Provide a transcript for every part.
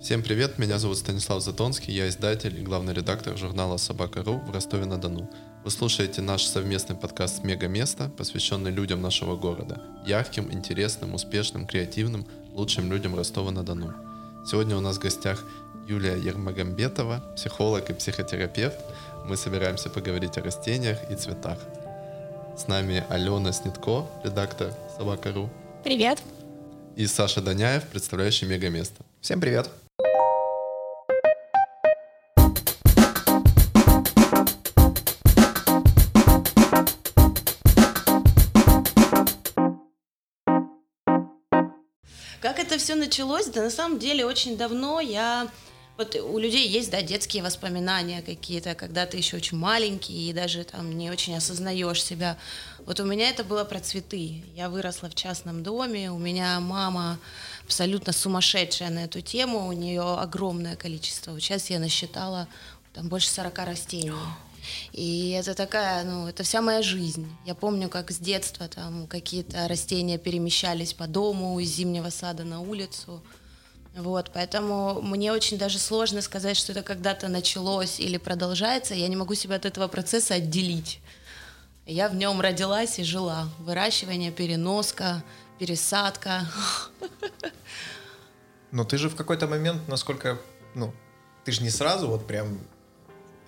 Всем привет, меня зовут Станислав Затонский, я издатель и главный редактор журнала «Собака.ру» в Ростове-на-Дону. Вы слушаете наш совместный подкаст «Мега место», посвященный людям нашего города. Ярким, интересным, успешным, креативным, лучшим людям Ростова-на-Дону. Сегодня у нас в гостях Юлия Ермагамбетова, психолог и психотерапевт. Мы собираемся поговорить о растениях и цветах. С нами Алена Снитко, редактор «Собака.ру». Привет. И Саша Даняев, представляющий «Мега-место». Всем привет. Это все началось? Да на самом деле очень давно я... Вот у людей есть, да, детские воспоминания какие-то, когда ты еще очень маленький и даже там не очень осознаешь себя. Вот у меня это было про цветы. Я выросла в частном доме, у меня мама абсолютно сумасшедшая на эту тему, у нее огромное количество. Сейчас я насчитала там больше 40 растений. И это такая, ну, это вся моя жизнь. Я помню, как с детства там какие-то растения перемещались по дому из зимнего сада на улицу. Вот, поэтому мне очень даже сложно сказать, что это когда-то началось или продолжается. Я не могу себя от этого процесса отделить. Я в нем родилась и жила. Выращивание, переноска, пересадка. Но ты же в какой-то момент, насколько, ну, ты же не сразу вот прям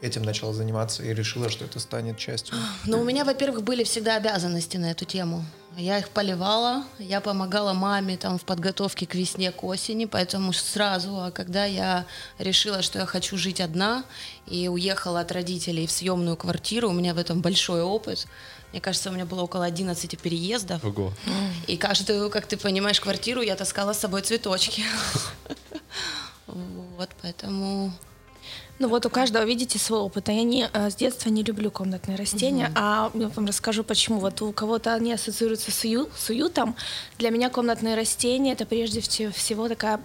этим начала заниматься и решила, что это станет частью? Ну, у меня, во-первых, были всегда обязанности на эту тему. Я их поливала, я помогала маме там в подготовке к весне, к осени, поэтому сразу, а когда я решила, что я хочу жить одна и уехала от родителей в съемную квартиру, у меня в этом большой опыт, мне кажется, у меня было около 11 переездов. Ого. И каждую, как ты понимаешь, квартиру я таскала с собой цветочки. Вот, поэтому ну вот у каждого, видите, свой опыт. А я не, э, с детства не люблю комнатные растения, угу. а я вам расскажу почему. Вот у кого-то они ассоциируются с, ую, с уютом. Для меня комнатные растения это прежде всего такая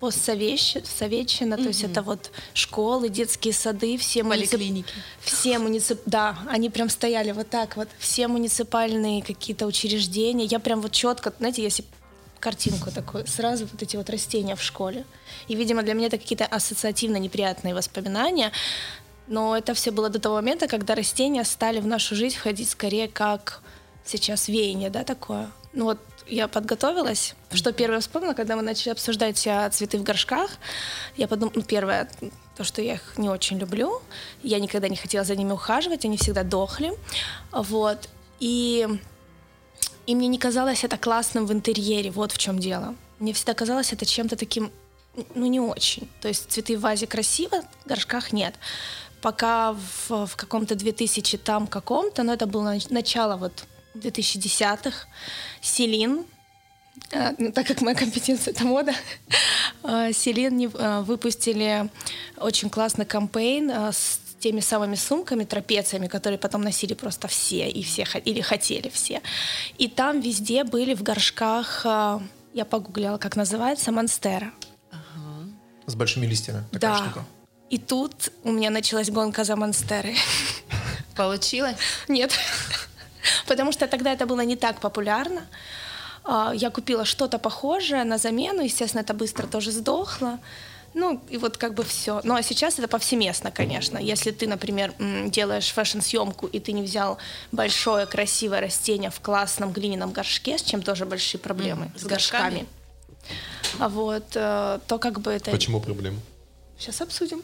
постсоветчина, mm то есть это вот школы, детские сады, все поликлиники, муници... все муницип... да, они прям стояли вот так вот, все муниципальные какие-то учреждения. Я прям вот четко, знаете, если картинку такую, сразу вот эти вот растения в школе. И, видимо, для меня это какие-то ассоциативно неприятные воспоминания. Но это все было до того момента, когда растения стали в нашу жизнь входить скорее как сейчас веяние, да, такое. Ну вот я подготовилась. Что первое вспомнила, когда мы начали обсуждать цветы в горшках, я подумала, ну, первое, то, что я их не очень люблю, я никогда не хотела за ними ухаживать, они всегда дохли, вот, и и мне не казалось это классным в интерьере, вот в чем дело. Мне всегда казалось это чем-то таким, ну, не очень. То есть цветы в вазе красиво, в горшках нет. Пока в, в каком-то 2000 там каком-то, но это было начало вот 2010-х, Селин, ну, так как моя компетенция это мода, э, Селин э, выпустили очень классный кампейн с теми самыми сумками, трапециями, которые потом носили просто все, и все, или хотели все. И там везде были в горшках, э, я погуглила, как называется, монстера. Ага. С большими листьями. Такая да. штука. И тут у меня началась гонка за монстеры. Получилось? Нет. Потому что тогда это было не так популярно. А, я купила что-то похожее на замену, естественно, это быстро тоже сдохло. Ну, и вот как бы все. Ну, а сейчас это повсеместно, конечно. Если ты, например, делаешь фэшн-съемку, и ты не взял большое красивое растение в классном глиняном горшке, с чем тоже большие проблемы, mm, с, с горшками. горшками. А вот, э, то как бы это... Почему проблемы? Сейчас обсудим.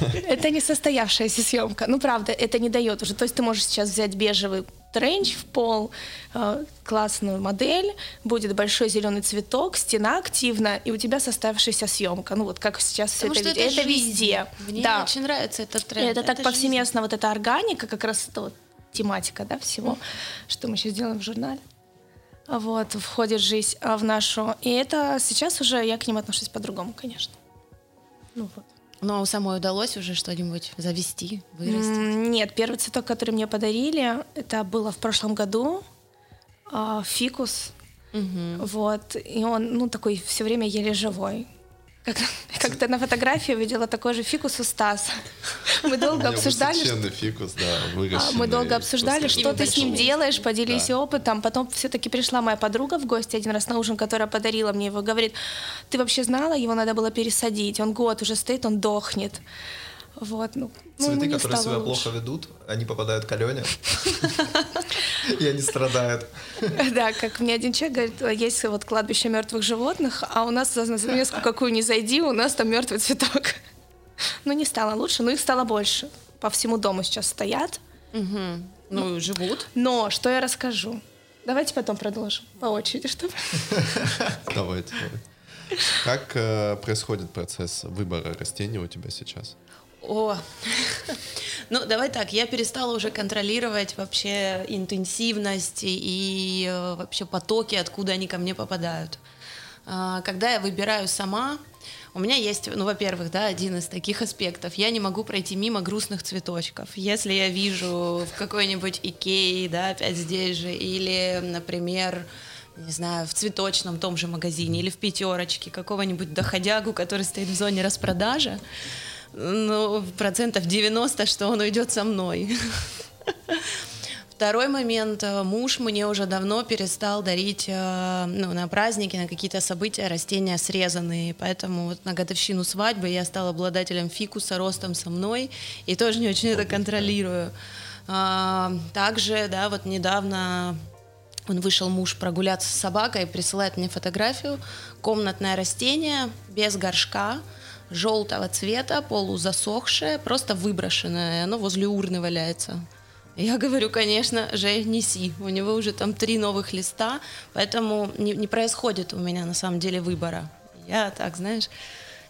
Это не состоявшаяся съемка. Ну, правда, это не дает уже. То есть ты можешь сейчас взять бежевый тренч в пол, э, классную модель, будет большой зеленый цветок, стена активна, и у тебя составившаяся съемка. Ну вот как сейчас все это, это, это везде. Мне да. очень нравится этот тренд. Это, это так повсеместно, жизнь. вот эта органика, как раз это вот тематика, да, всего, mm. что мы сейчас делаем в журнале. Вот, входит жизнь а, в нашу. И это сейчас уже я к ним отношусь по-другому, конечно. Ну вот. Но ну, а самой удалось уже что-нибудь завести, вырастить? Нет, первый цветок, который мне подарили, это было в прошлом году. А, фикус. Угу. Вот. И он, ну, такой все время еле живой. Как, как-то на фотографии видела такой же фикус у Стаса. Мы долго обсуждали, что, фикус, да, а, мы долго обсуждали, что ты с ним делаешь, поделись Да. опытом. Потом все-таки пришла моя подруга в гости один раз на ужин, которая подарила мне его. Говорит, ты вообще знала, его надо было пересадить. Он год уже стоит, он дохнет. Вот, ну, ну, Цветы, не которые себя лучше. плохо ведут, они попадают к Алене. И они страдают. Да, как мне один человек говорит, есть вот кладбище мертвых животных, а у нас за занавеску какую ни зайди, у нас там мертвый цветок. Ну, не стало лучше, но их стало больше. По всему дому сейчас стоят. Ну, живут. Но что я расскажу? Давайте потом продолжим по очереди, чтобы... Давайте. Как э, происходит процесс выбора растений у тебя сейчас? О, ну давай так, я перестала уже контролировать вообще интенсивность и э, вообще потоки, откуда они ко мне попадают. А, Когда я выбираю сама, у меня есть, ну, во-первых, да, один из таких аспектов. Я не могу пройти мимо грустных цветочков. Если я вижу в какой-нибудь Икее, да, опять здесь же, или, например, не знаю, в цветочном том же магазине или в пятерочке какого-нибудь доходягу, который стоит в зоне распродажи, ну, процентов 90, что он уйдет со мной. Второй момент. Муж мне уже давно перестал дарить э, ну, на праздники, на какие-то события растения срезанные. Поэтому вот на годовщину свадьбы я стала обладателем фикуса ростом со мной и тоже не очень это контролирую. А, Также, да, вот недавно он вышел муж прогуляться с собакой, присылает мне фотографию. Комнатное растение без горшка, желтого цвета, полузасохшее, просто выброшенное. Оно возле урны валяется. Я говорю, конечно, же неси. У него уже там три новых листа, поэтому не, не происходит у меня на самом деле выбора. Я так, знаешь,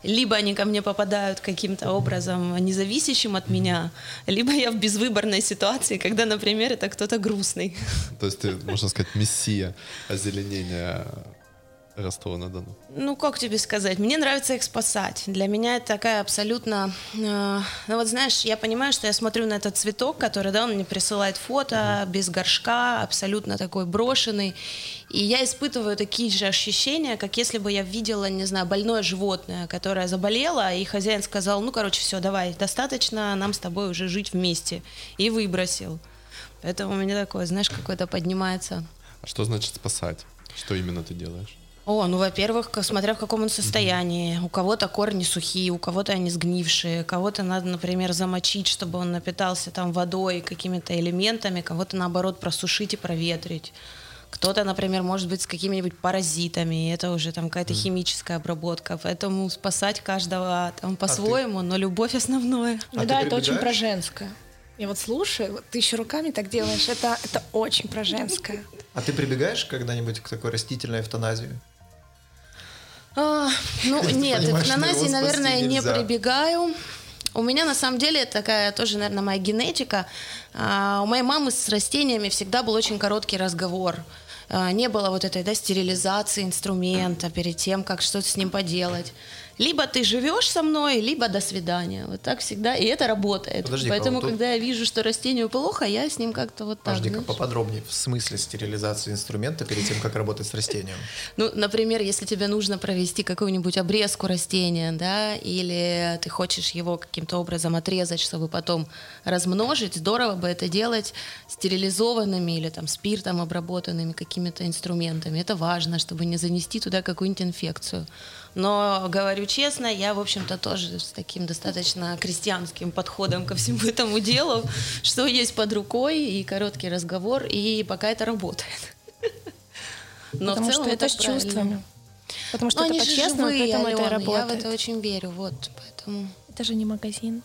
либо они ко мне попадают каким-то образом независящим от меня, либо я в безвыборной ситуации, когда, например, это кто-то грустный. То есть ты, можно сказать, мессия озеленения Ростова-на-Дону. Ну, как тебе сказать? Мне нравится их спасать. Для меня это такая абсолютно... э, ну, вот знаешь, я понимаю, что я смотрю на этот цветок, который, да, он мне присылает фото без горшка, абсолютно такой брошенный. И я испытываю такие же ощущения, как если бы я видела, не знаю, больное животное, которое заболело, и хозяин сказал, ну, короче, все, давай, достаточно, нам с тобой уже жить вместе. И выбросил. Поэтому у меня такое, знаешь, какое-то поднимается А что значит спасать? Что именно ты делаешь? О, ну, во-первых, смотря в каком он состоянии. У кого-то корни сухие, у кого-то они сгнившие, кого-то надо, например, замочить, чтобы он напитался там водой, какими-то элементами, кого-то, наоборот, просушить и проветрить. Кто-то, например, может быть с какими-нибудь паразитами, и это уже там какая-то химическая обработка. Поэтому спасать каждого там по-своему, но любовь основное. Ну А да, ты это очень про женское. Я вот слушаю, вот ты еще руками так делаешь, это, это очень про женское. А ты прибегаешь когда-нибудь к такой растительной эвтаназии? Ну, нет, его спасти наверное, не прибегаю. У меня на самом деле такая тоже, наверное, моя генетика. А, У моей мамы с растениями всегда был очень короткий разговор. А, Не было вот этой да, стерилизации инструмента перед тем, как что-то с ним поделать. Либо ты живешь со мной, либо до свидания. Вот так всегда. И это работает. Подожди-ка, Поэтому, вот тут- когда я вижу, что растению плохо, я с ним как-то вот так. Подожди-ка, поподробнее. В смысле стерилизации инструмента перед тем, как работать с растением? Ну, например, если тебе нужно провести какую-нибудь обрезку растения, да, или ты хочешь его каким-то образом отрезать, чтобы потом размножить, здорово бы это делать стерилизованными или там спиртом обработанными какими-то инструментами. Это важно, чтобы не занести туда какую-нибудь инфекцию. Но, говорю честно, я, в общем-то, тоже с таким достаточно крестьянским подходом ко всему этому делу, что есть под рукой, и короткий разговор, и пока это работает. Но в Потому целом что это с правильно. чувствами. Потому что Но это по-честному, живые, поэтому это и Алена, Я в работает. это очень верю, вот, поэтому... Это же не магазин.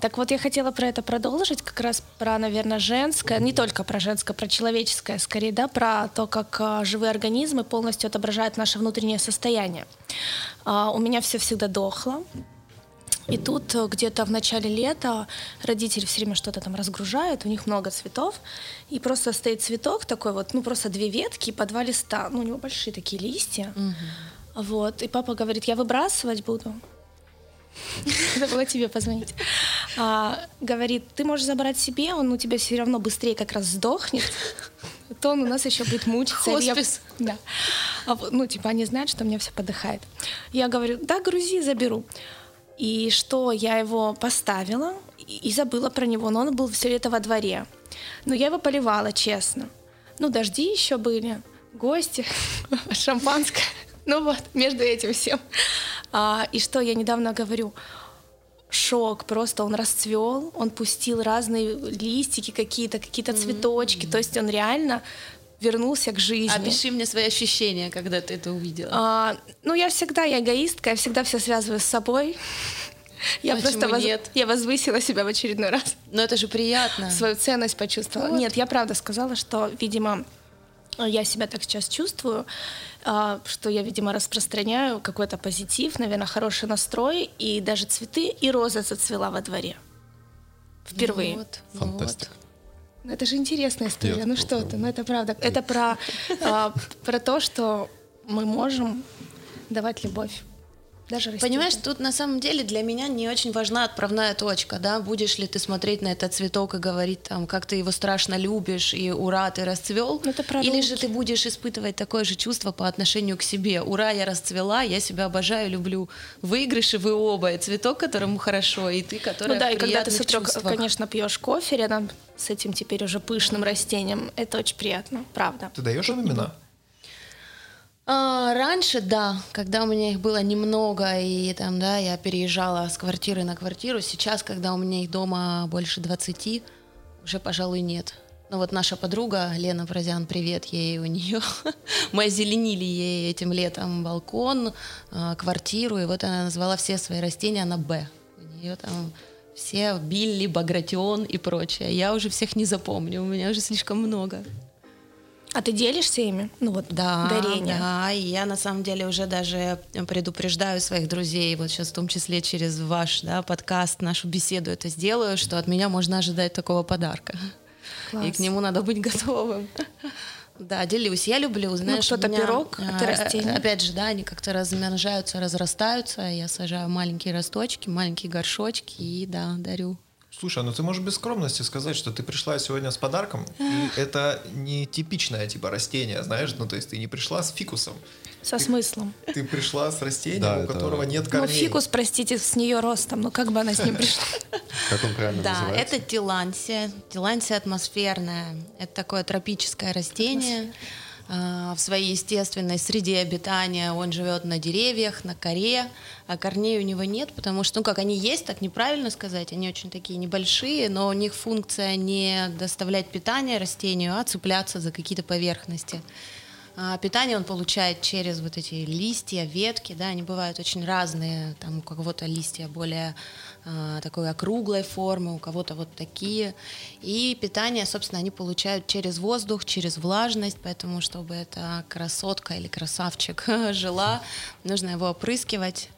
Так вот, я хотела про это продолжить, как раз про, наверное, женское, не только про женское, про человеческое, скорее, да, про то, как а, живые организмы полностью отображают наше внутреннее состояние. А, у меня все всегда дохло. И тут э, где-то в начале лета родители все время что-то там разгружают, у них много цветов, и просто стоит цветок такой вот, ну просто две ветки и по два листа, ну у него большие такие листья, вот, и папа говорит, я выбрасывать буду, надо было тебе позвонить. А, говорит, ты можешь забрать себе, он у тебя все равно быстрее как раз сдохнет. То он у нас еще будет мучиться. Или я- Хоспис. Да. А ну, типа, они знают, что у меня все подыхает. Я говорю, да, грузи, заберу. И что я его поставила и, и забыла про него, но он был все лето во дворе. Но я его поливала, честно. Ну, дожди еще были, гости, шампанское. Ну вот, между этим всем. А, и что я недавно говорю, шок, просто он расцвел, он пустил разные листики какие-то, какие-то цветочки, то есть он реально вернулся к жизни. Опиши мне свои ощущения, когда ты это увидела. А, ну, я всегда я эгоистка, я всегда все связываю с собой. Я Почему просто воз- нет? я возвысила себя в очередной раз, Но это же приятно. свою ценность почувствовала. Вот. Нет, я правда сказала, что, видимо, я себя так сейчас чувствую, что я, видимо, распространяю какой-то позитив, наверное, хороший настрой, и даже цветы, и роза зацвела во дворе. Впервые. Вот, ну Фантастика. Ну, это же интересная история. Нет, ну что ты, ну это правда. Это про, а, про то, что мы можем давать любовь. Даже растениям. Понимаешь, тут на самом деле для меня не очень важна отправная точка, да, будешь ли ты смотреть на этот цветок и говорить там, как ты его страшно любишь, и ура, ты расцвел, Ну, или же ты будешь испытывать такое же чувство по отношению к себе, ура, я расцвела, я себя обожаю, люблю. Выигрыши вы оба, и цветок, которому хорошо, и ты, который Ну да, и когда ты с утра, конечно, пьешь кофе рядом с этим теперь уже пышным растением, это очень приятно, правда. Ты даешь им имена? А, раньше, да, когда у меня их было немного, и там, да, я переезжала с квартиры на квартиру. Сейчас, когда у меня их дома больше 20, уже, пожалуй, нет. Ну вот наша подруга Лена Фразян, привет ей у нее. Мы озеленили ей этим летом балкон, а, квартиру, и вот она назвала все свои растения на Б. У нее там все Билли, Багратион и прочее. Я уже всех не запомню, у меня уже слишком много. А ты делишься ими? Ну вот Да, дарение. да, и я на самом деле уже даже предупреждаю своих друзей, вот сейчас в том числе через ваш да, подкаст, нашу беседу это сделаю, что от меня можно ожидать такого подарка. Класс. И к нему надо быть готовым. Да, делюсь. Я люблю, знаешь, кто-то у меня, пирог, а ты растение. Опять же, да, они как-то размножаются, разрастаются. Я сажаю маленькие росточки, маленькие горшочки и, да, дарю. Слушай, ну ты можешь без скромности сказать, что ты пришла сегодня с подарком, и это не типичное типа растение, знаешь, ну то есть ты не пришла с фикусом, Со смыслом. ты пришла с растением, Да, у это- которого нет Ну, корней. фикус, простите, с нее ростом. Ну, как бы она с ним пришла? Как он правильно Да, называется? это тилансия. Тилансия атмосферная. Это такое тропическое растение. А, В своей естественной среде обитания он живет на деревьях, на коре, а корней у него нет, потому что, ну как они есть, так неправильно сказать, они очень такие небольшие, но у них функция не доставлять питание растению, а цепляться за какие-то поверхности. А питание он получает через вот эти листья, ветки, да, они бывают очень разные, там у кого-то листья более а, такой округлой формы, у кого-то вот такие. И питание, собственно, они получают через воздух, через влажность, поэтому, чтобы эта красотка или красавчик жила, нужно его опрыскивать.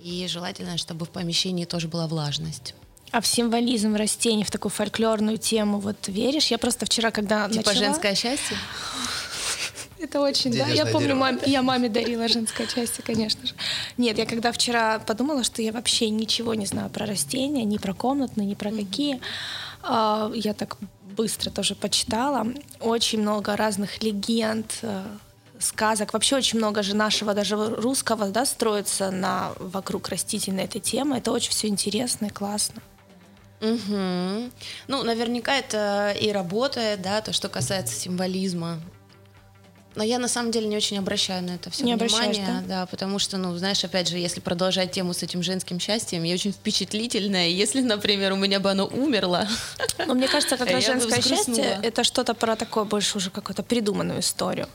И желательно, чтобы в помещении тоже была влажность. А в символизм растений, в такую фольклорную тему вот веришь? Я просто вчера, когда Типа начала... женское счастье? Это очень, да. Я помню, дерево. мам- я маме дарила женское счастье, конечно же. Нет, я когда вчера подумала, что я вообще ничего не знаю про растения, ни про комнатные, ни про какие, а, я так быстро тоже почитала. Очень много разных легенд, э, сказок. Вообще очень много же нашего, даже русского, да, строится на, вокруг растительной этой темы. Это очень все интересно и классно. Мгм. Ну, наверняка это и работает, да, то, что касается символизма. Но я на самом деле не очень обращаю на это все Не внимание, обращаешь, да? потому что, ну, знаешь, опять же, если продолжать тему с этим женским счастьем, я очень впечатлительная. Если, например, у меня бы оно умерло, Но мне кажется, как раз Я бы женское счастье это что-то про такое больше уже какую-то придуманную историю.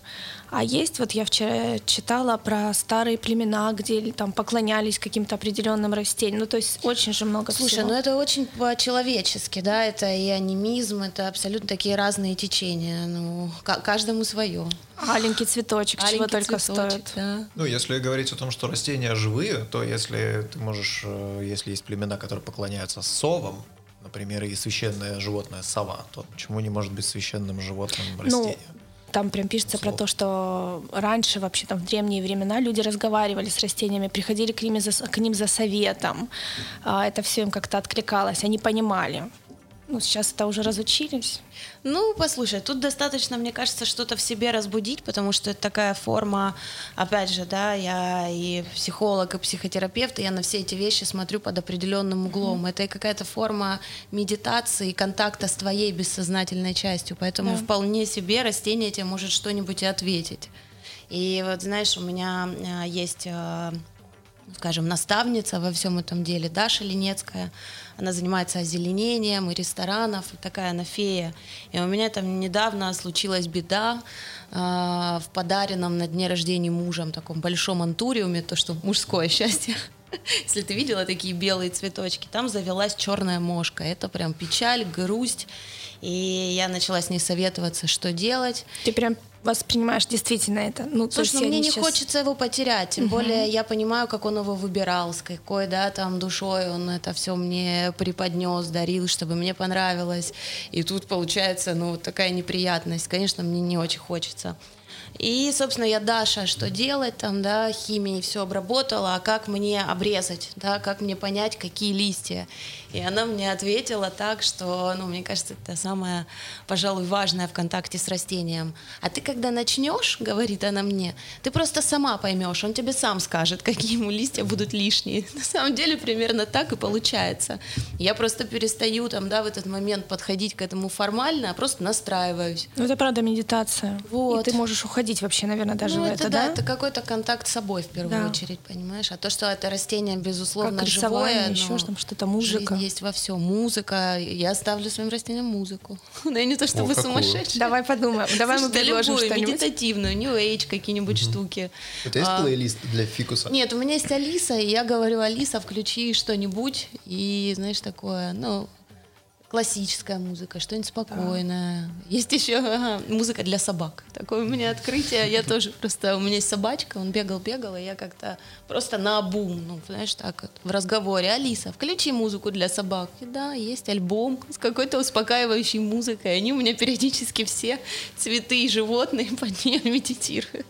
А есть, вот я вчера читала про старые племена, где там поклонялись каким-то определенным растениям. Ну, то есть очень же много Слушай, всего. ну это очень по-человечески, да, это и анимизм, это абсолютно такие разные течения, ну, ка- каждому свое. Аленький цветочек, чего только стоит. да. Ну, если говорить о том, что растения живые, то если ты можешь, э, если есть племена, которые поклоняются совам, например, и священное животное сова, то почему не может быть священным животным Ну, растение? Там прям пишется про Слово. то, что раньше, вообще там в древние времена, люди разговаривали с растениями, приходили к ним за, к ним за советом. А, Это все им как-то откликалось, они понимали. Ну, сейчас это уже разучились? Ну, послушай, тут достаточно, мне кажется, что-то в себе разбудить, потому что это такая форма, опять же, да, я и психолог, и психотерапевт, и я на все эти вещи смотрю под определенным углом. Mm-hmm. Это какая-то форма медитации, контакта с твоей бессознательной частью, поэтому да. вполне себе растение тебе может что-нибудь и ответить. И вот, знаешь, у меня а, есть а, скажем, наставница во всем этом деле, Даша Ленецкая. Она занимается озеленением и ресторанов, и такая она фея. И у меня там недавно случилась беда э, в подаренном на дне рождения мужем таком большом антуриуме, то, что мужское счастье. Если ты видела такие белые цветочки, там завелась черная мошка. Это прям печаль, грусть. И я начала с ней советоваться, что делать. Ты прям воспринимаешь действительно это. Ну, Слушай, ну, мне не сейчас... хочется его потерять, тем угу. более я понимаю, как он его выбирал, с какой, да, там душой он это все мне преподнес, дарил, чтобы мне понравилось. И тут получается, ну, такая неприятность. Конечно, мне не очень хочется. И, собственно, я Даша, что делать там, да, химией все обработала, а как мне обрезать, да, как мне понять, какие листья. И она мне ответила так, что, ну, мне кажется, это самое, пожалуй, важное в контакте с растением. А ты когда начнешь, говорит она мне, ты просто сама поймешь, он тебе сам скажет, какие ему листья будут лишние. На самом деле примерно так и получается. Я просто перестаю там, да, в этот момент подходить к этому формально, а просто настраиваюсь. Ну, это правда медитация. Вот. И ты можешь уходить вообще, наверное, даже ну, в это, это да? Это какой-то контакт с собой в первую да. очередь, понимаешь? А то, что это растение, безусловно, как живое. еще ну, там что-то, музыка есть во всем. Музыка. Я ставлю своим растениям музыку. Да и не то, чтобы сумасшедший. Давай подумаем. Давай мы предложим что-нибудь. медитативную, New Age, какие-нибудь штуки. У тебя есть а, плейлист для фикуса? Нет, у меня есть Алиса, и я говорю, Алиса, включи что-нибудь. И, знаешь, такое, ну, классическая музыка, что-нибудь спокойное. Да. Есть еще ага, музыка для собак. Такое у меня открытие. Я тоже просто... У меня есть собачка, он бегал-бегал, и я как-то просто на обум, ну, знаешь, так вот, в разговоре. Алиса, включи музыку для собак. И да, есть альбом с какой-то успокаивающей музыкой. Они у меня периодически все цветы и животные под нее медитируют.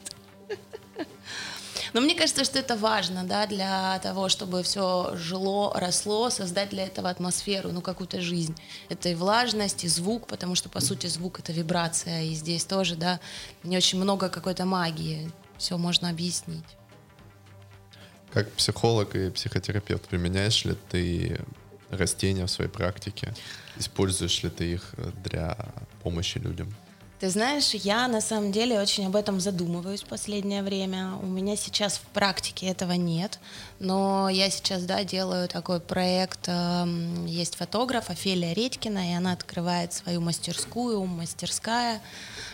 Но мне кажется, что это важно, да, для того, чтобы все жило, росло, создать для этого атмосферу, ну, какую-то жизнь. Это и влажность, и звук, потому что, по сути, звук — это вибрация, и здесь тоже, да, не очень много какой-то магии. Все можно объяснить. Как психолог и психотерапевт, применяешь ли ты растения в своей практике? Используешь ли ты их для помощи людям? Ты знаешь, я на самом деле очень об этом задумываюсь в последнее время. У меня сейчас в практике этого нет, но я сейчас, да, делаю такой проект. Эм, есть фотограф Офелия Редькина, и она открывает свою мастерскую, мастерская.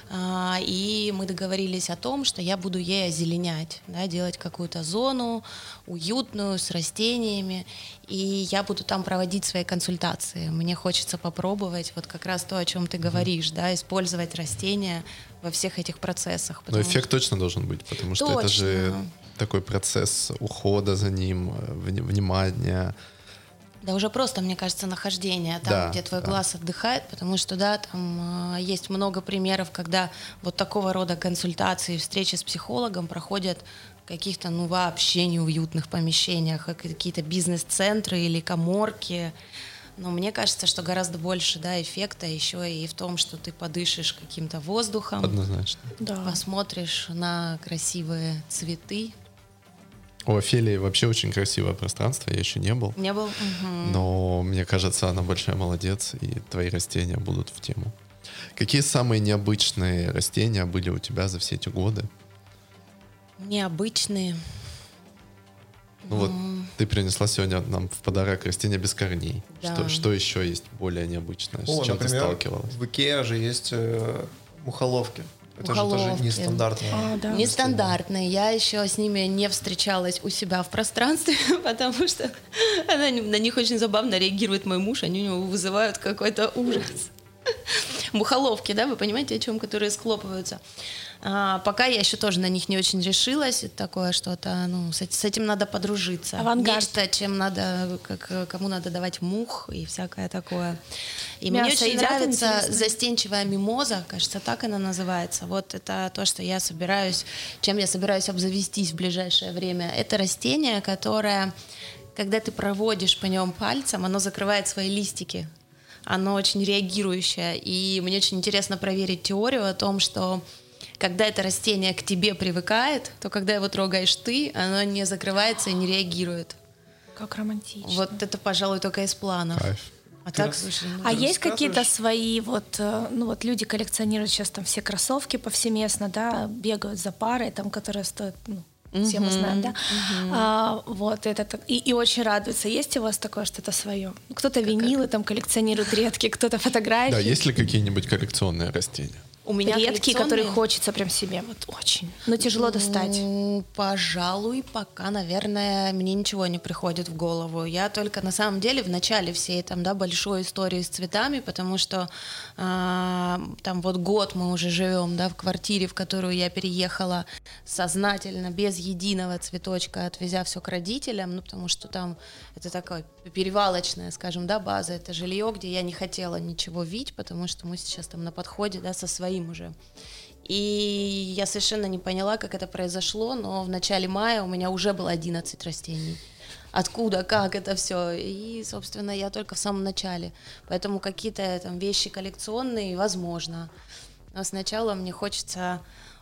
А, и мы договорились о том, что я буду ей озеленять, да, делать какую-то зону уютную с растениями, и я буду там проводить свои консультации. Мне хочется попробовать вот как раз то, о чем ты говоришь, да, использовать растения во всех этих процессах. Но эффект точно должен быть, потому что точно. это же такой процесс ухода за ним, э, внимания, да уже просто, мне кажется, нахождение там, да, где твой да. глаз отдыхает, потому что, да, там э, есть много примеров, когда вот такого рода консультации, встречи с психологом проходят в каких-то, ну, вообще неуютных помещениях, какие-то бизнес-центры или коморки. Но мне кажется, что гораздо больше, да, эффекта еще и в том, что ты подышишь каким-то воздухом. Однозначно. Да. Посмотришь на красивые цветы, у Офелии вообще очень красивое пространство, я еще не был. Не был? Угу. Но мне кажется, она большая молодец, и твои растения будут в тему. Какие самые необычные растения были у тебя за все эти годы? Необычные. Ну вот ты принесла сегодня нам в подарок растения без корней. Да. Что, что еще есть более необычное? О, с чем например, ты сталкивалась? В Икеа же есть э, мухоловки. Это уголовки. же тоже нестандартные. А, да. Нестандартные. Я еще с ними не встречалась у себя в пространстве, потому что она, на них очень забавно реагирует мой муж, они у него вызывают какой-то ужас. Мухоловки, да, вы понимаете, о чем, которые схлопываются. А, пока я еще тоже на них не очень решилась. Это такое что-то, ну, с, с этим надо подружиться. Авангард. Нечто, чем надо, как, кому надо давать мух и всякое такое. И Мясо мне очень едят, нравится интересно. застенчивая мимоза, кажется, так она называется. Вот это то, что я собираюсь, чем я собираюсь обзавестись в ближайшее время. Это растение, которое, когда ты проводишь по нем пальцем, оно закрывает свои листики оно очень реагирующее. И мне очень интересно проверить теорию о том, что когда это растение к тебе привыкает, то когда его трогаешь ты, оно не закрывается и не реагирует. Как романтично. Вот это, пожалуй, только из планов. Кайф. А так, слушай, ну, А есть какие-то свои вот, э, ну вот люди коллекционируют сейчас там все кроссовки повсеместно, да, бегают за парой, там, которая стоит, ну, все мы знаем, да. А, вот это и, и очень радуются. Есть у вас такое что-то свое? Кто-то винилы там коллекционирует редкие, кто-то фотографии. Да, есть ли какие-нибудь коллекционные растения? У меня редкие, которые хочется прям себе, вот очень. Но тяжело достать. М, Пожалуй, пока, наверное, мне ничего не приходит в голову. Я только на самом деле в начале всей там, да, большой истории с цветами, потому что а, там вот год мы уже живем, да, в квартире, в которую я переехала сознательно, без единого цветочка, отвезя все к родителям, ну, потому что там это такая перевалочная, скажем, да, база, это жилье, где я не хотела ничего видеть, потому что мы сейчас там на подходе, да, со своим уже. И я совершенно не поняла, как это произошло, но в начале мая у меня уже было 11 растений. Откуда, как это все. И, собственно, я только в самом начале. Поэтому какие-то там вещи коллекционные, возможно. Но сначала мне хочется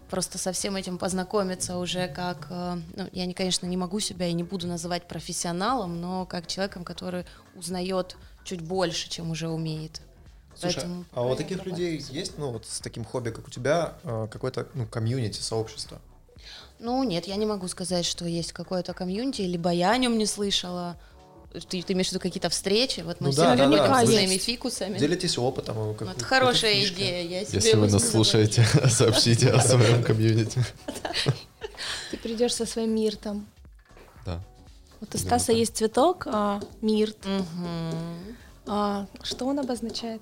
просто со всем этим познакомиться уже как... э, Ну, я, не, конечно, не могу себя и не буду называть профессионалом, но как человеком, который узнает чуть больше, чем уже умеет. Слушай, Поэтому а у таких людей есть, ну, вот с таким хобби, как у тебя, э, какое-то, ну, комьюнити, сообщество? Ну, нет, я не могу сказать, что есть какое-то комьюнити, либо я о нем не слышала. Ты, ты имеешь в виду какие-то встречи? Вот мы Ну все да, да, да, с своими фикусами. Делитесь опытом. как- Вот какой-то хорошая идея. Я себе Если вы нас на слушаете, сообщите о своем комьюнити. Ты придешь со своим миртом. Да. Вот у Стаса есть цветок, а, мирт. А, что он обозначает?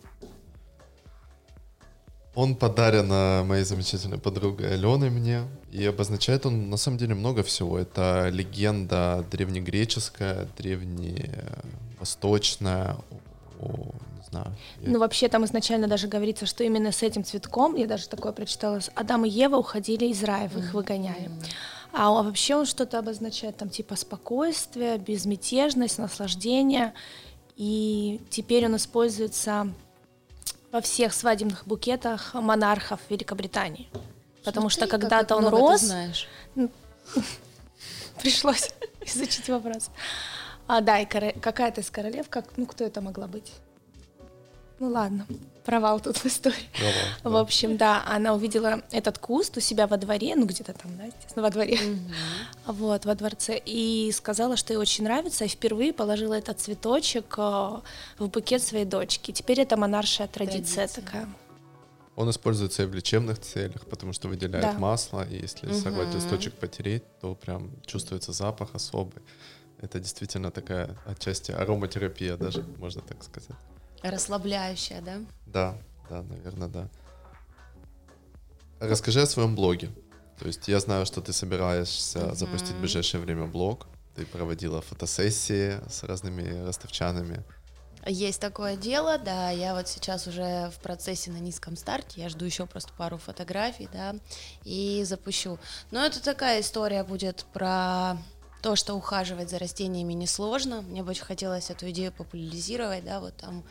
Он подарен а, моей замечательной подругой Аленой мне, и обозначает он на самом деле много всего. Это легенда древнегреческая, древневосточная, о, не знаю. Ну, вообще там изначально даже говорится, что именно с этим цветком, я даже такое прочитала, Адам и Ева уходили из рая, их выгоняли. А вообще он что-то обозначает, там типа спокойствие, безмятежность, наслаждение. И теперь он используется во всех свадебных букетах монархов Великобритании. Потому что как когда-то он много ты рос, знаешь. пришлось изучить вопрос. А, да, и какая-то из королев, как, ну, кто это могла быть? Ну, ладно, провал тут в истории. Провал, В общем, да, она увидела этот куст у себя во дворе, ну, где-то там, да, естественно, во дворе, вот, во дворце, и сказала, что ей очень нравится, и впервые положила этот цветочек э, в букет своей дочки. Теперь это монаршая традиция, Традиция. такая. Он используется и в лечебных целях, потому что выделяет Да. масло, и если сорвать Мгм. листочек потереть, то прям чувствуется запах особый. Это действительно такая отчасти ароматерапия даже, можно так сказать. Расслабляющая, да? Да, да, наверное, да. Расскажи о своем блоге. То есть я знаю, что ты собираешься запустить в ближайшее время блог. Ты проводила фотосессии с разными ростовчанами. Есть такое дело, да, я вот сейчас уже в процессе на низком старте, я жду еще просто пару фотографий, да, и запущу. Но это такая история будет про то, что ухаживать за растениями несложно. Мне бы очень хотелось эту идею популяризировать, да, вот там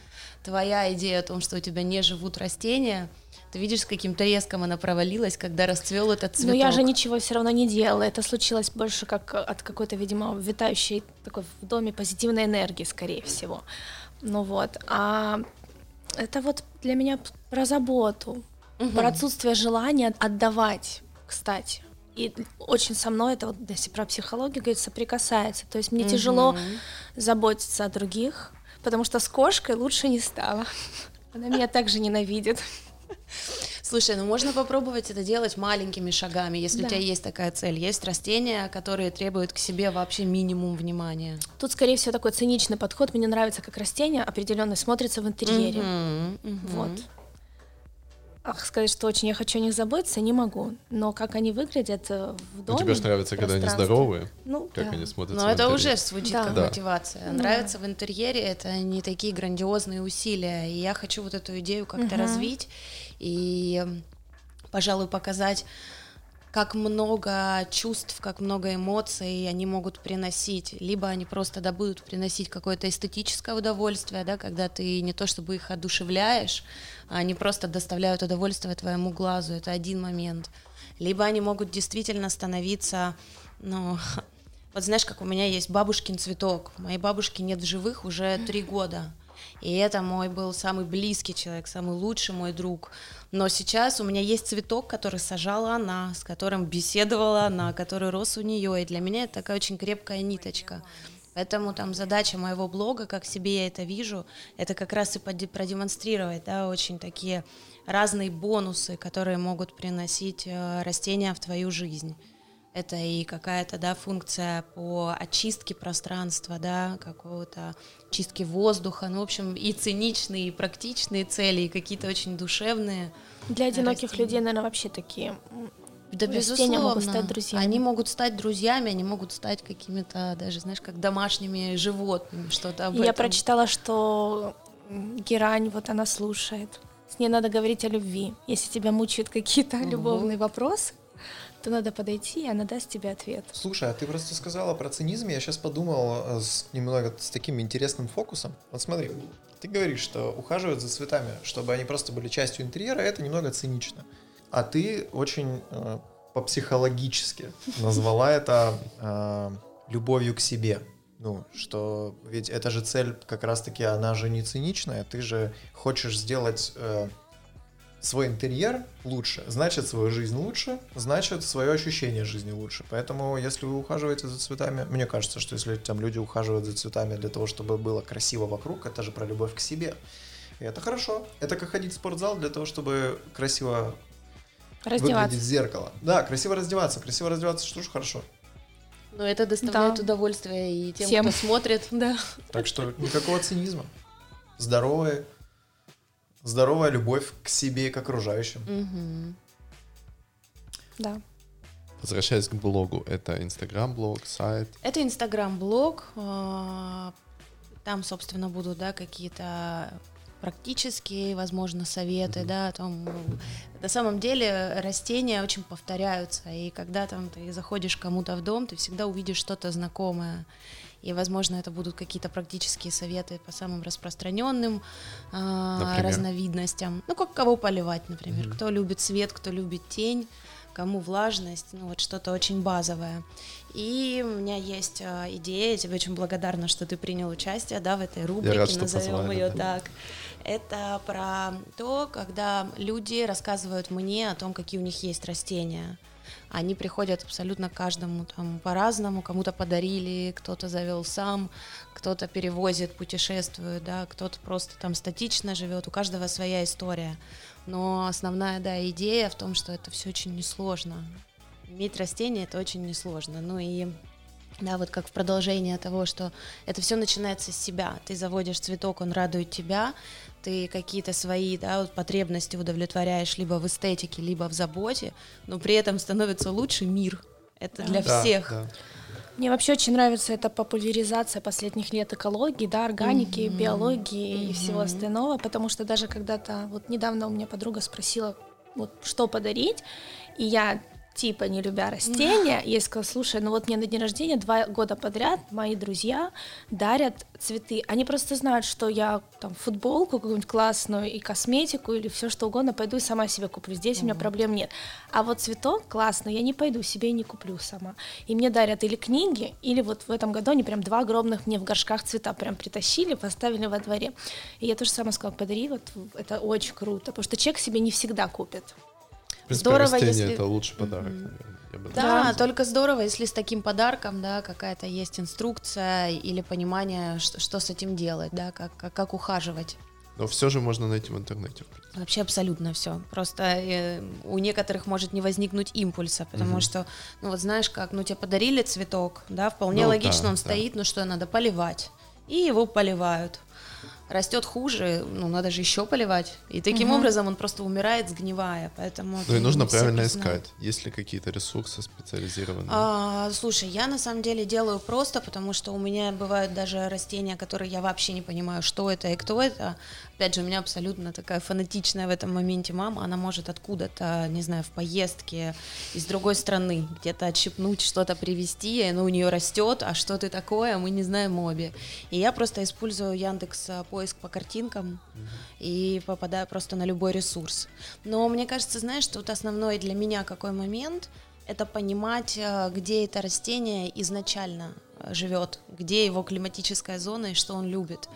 твоя идея о том, что у тебя не живут растения, ты видишь, с каким треском она провалилась, когда расцвел этот цветок. Но я же ничего все равно не делала. Это случилось больше как от какой-то, видимо, витающей такой в доме позитивной энергии, скорее всего. Ну вот. А это вот для меня про заботу, про отсутствие желания отдавать, кстати. И очень со мной это вот, если про психологию говорить, соприкасается. То есть мне тяжело заботиться о других, потому что с кошкой лучше не стало. Она меня также ненавидит. Слушай, ну можно попробовать это делать маленькими шагами, если Да. у тебя есть такая цель. Есть растения, которые требуют к себе вообще минимум внимания. Тут, скорее всего, такой циничный подход. Мне нравится, как растение определенно смотрится в интерьере. Мгм, мгм. Вот. Ах, сказать, что очень я хочу о них заботиться, не могу. Но как они выглядят э, в Ну, доме. тебе же нравится, когда они здоровые, Ну, как да. они смотрятся Но в это уже звучит Да. как Да. мотивация. Да. Нравится в интерьере, это не такие грандиозные усилия. И я хочу вот эту идею как-то развить и, пожалуй, показать как много чувств, как много эмоций они могут приносить. Либо они просто да, будут приносить какое-то эстетическое удовольствие, да, когда ты не то чтобы их одушевляешь, они просто доставляют удовольствие твоему глазу. Это один момент. Либо они могут действительно становиться, ну, вот знаешь, как у меня есть бабушкин цветок. Моей бабушки нет в живых уже три года. И это мой был самый близкий человек, самый лучший мой друг. Но сейчас у меня есть цветок, который сажала она, с которым беседовала она, который рос у нее. И для меня это такая очень крепкая ниточка. Поэтому там задача моего блога, как себе я это вижу, это как раз и продемонстрировать, да, очень такие разные бонусы, которые могут приносить э, растения в твою жизнь. Это и какая-то, да, функция по очистке пространства, да, какого-то чистки воздуха, ну, в общем, и циничные, и практичные цели, и какие-то очень душевные. Для одиноких растения. людей, наверное, вообще такие да, безусловно. могут стать друзьями. Они могут стать друзьями, они могут стать какими-то даже, знаешь, как домашними животными, что-то об Я этом. прочитала, что герань, вот она слушает. С ней надо говорить о любви. Если тебя мучают какие-то угу. любовные вопросы, то надо подойти, и она даст тебе ответ. Слушай, а ты просто сказала про цинизм, я сейчас подумал э, с, немного с таким интересным фокусом. Вот смотри, ты говоришь, что ухаживать за цветами, чтобы они просто были частью интерьера, это немного цинично. А ты очень э, по-психологически назвала это э, любовью к себе. Ну, что ведь это же цель как раз-таки, она же не циничная, ты же хочешь сделать э, свой интерьер лучше, значит свою жизнь лучше, значит свое ощущение жизни лучше. Поэтому, если вы ухаживаете за цветами, мне кажется, что если там люди ухаживают за цветами для того, чтобы было красиво вокруг, это же про любовь к себе. И это хорошо. Это как ходить в спортзал для того, чтобы красиво выглядеть в зеркало. Да, красиво раздеваться. Красиво раздеваться, что ж хорошо. Но это доставляет да. удовольствие и тем, Всем. кто смотрит, да. Так что никакого цинизма. Здоровая, здоровая любовь к себе и к окружающим. Угу. Да. Возвращаясь к блогу, это Инстаграм-блог, сайт? Это Инстаграм-блог. А, там, собственно, будут да, какие-то практические, возможно, советы, mm-hmm. да, о том, на самом деле растения очень повторяются, и когда там ты заходишь кому-то в дом, ты всегда увидишь что-то знакомое, и, возможно, это будут какие-то практические советы по самым распространенным э, разновидностям, ну, как кого поливать, например, mm-hmm. кто любит свет, кто любит тень, кому влажность, ну вот что-то очень базовое. И у меня есть э, идея, я тебе очень благодарна, что ты принял участие, да, в этой рубрике, рад, назовем ее да. так. Это про то, когда люди рассказывают мне о том, какие у них есть растения. Они приходят абсолютно каждому там по-разному, кому-то подарили, кто-то завел сам, кто-то перевозит, путешествует, да, кто-то просто там статично живет, у каждого своя история. Но основная, да, идея в том, что это все очень несложно. Иметь растение это очень несложно. Ну и да, вот как в продолжение того, что это все начинается с себя. Ты заводишь цветок, он радует тебя, ты какие-то свои да, вот потребности удовлетворяешь либо в эстетике, либо в заботе, но при этом становится лучше мир. Это да. для да, всех. Да. Мне вообще очень нравится эта популяризация последних лет экологии, да, органики, mm-hmm. биологии mm-hmm. и всего остального, потому что даже когда-то, вот недавно у меня подруга спросила, вот что подарить, и я типа не любя растения, я сказала, слушай, ну вот мне на день рождения два года подряд мои друзья дарят цветы. Они просто знают, что я там футболку какую-нибудь классную и косметику или все что угодно пойду и сама себе куплю. Здесь у меня проблем нет. А вот цветок классный, я не пойду себе и не куплю сама. И мне дарят или книги, или вот в этом году они прям два огромных мне в горшках цвета прям притащили, поставили во дворе. И я тоже сама сказала, подари, вот это очень круто, потому что человек себе не всегда купит принципе, здорово, если... это лучший подарок, наверное. Да, да, только здорово, если с таким подарком, да, какая-то есть инструкция или понимание, что, что с этим делать, да, как, как, как ухаживать. Но все же можно найти в интернете. Вообще абсолютно все. Просто э, у некоторых может не возникнуть импульса, потому угу. что, ну вот знаешь как, ну тебе подарили цветок, да, вполне ну, логично да, он да. стоит, ну что надо поливать, и его поливают растет хуже, ну, надо же еще поливать. И таким Мгм. образом он просто умирает, сгнивая. Поэтому Ну и нужно правильно искать. Есть ли какие-то ресурсы специализированные? А, слушай, я на самом деле делаю просто, потому что у меня бывают даже растения, которые я вообще не понимаю, что это и кто это. Опять же, у меня абсолютно такая фанатичная в этом моменте мама. Она может откуда-то, не знаю, в поездке из другой страны где-то отщипнуть, что-то привезти, и оно у нее растет, а что ты такое, мы не знаем обе. И я просто использую Яндекс а, поиск по картинкам и попадаю просто на любой ресурс. Но мне кажется, знаешь, тут основной для меня какой момент – это понимать, э, где это растение изначально э, живет, где его климатическая зона и что он любит.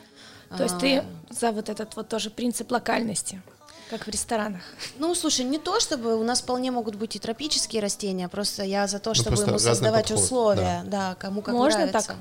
То есть А, ты за вот этот вот тоже принцип локальности, как в ресторанах. Ну, слушай, не то чтобы у нас вполне могут быть и тропические растения, просто я за то, чтобы просто ему создавать подход, условия, да. кому как Можно нравится. так?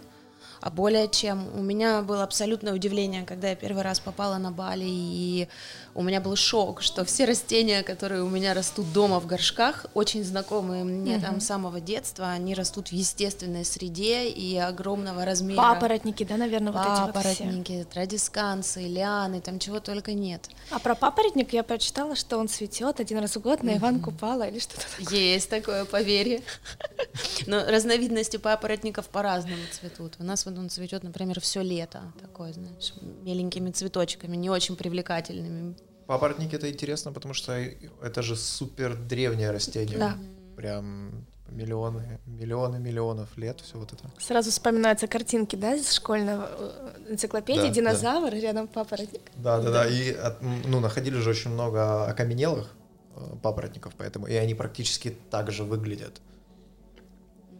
А более чем. У меня было абсолютное удивление, когда я первый раз попала на Бали, и у меня был шок, что все растения, которые у меня растут дома в горшках, очень знакомые мне там с самого детства, они растут в естественной среде и огромного размера. Папоротники, да, наверное, вот эти вот все. Папоротники, традисканцы, лианы, там чего только нет. А про папоротник я прочитала, что он цветет один раз в год на Иван Купала или что-то такое. Есть такое поверье. Но разновидности папоротников по-разному цветут. У нас вот он цветет, например, все лето, такой, знаешь, меленькими цветочками, не очень привлекательными. Папоротники это интересно, потому что это же супер древнее растение. Да. Прям миллионы, миллионы, миллионов лет, все вот это. Сразу вспоминаются картинки, да, из школьного э, энциклопедии, Да, да. динозавр, рядом папоротник. Да, да, да. И от- м, ну, находили же очень много окаменелых э, папоротников, поэтому и они практически так же выглядят.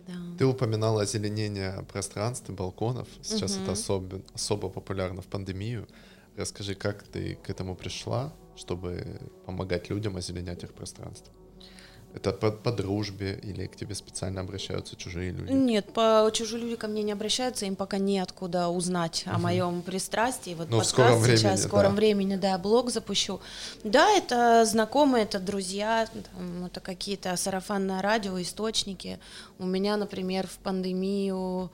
Да. Ты упоминала озеленение пространств и балконов. Сейчас Мгм. это особо, особо популярно в пандемию. Расскажи, как ты к этому пришла, чтобы помогать людям озеленять их пространство? Это по, по дружбе или к тебе специально обращаются чужие люди? Нет, по чужие люди ко мне не обращаются, им пока неоткуда узнать о моем пристрастии. Вот Ну, в скором сейчас, времени, в скором да. времени, да, блог запущу. Да, это знакомые, это друзья, там, это какие-то сарафанное радио, источники. У меня, например, в пандемию,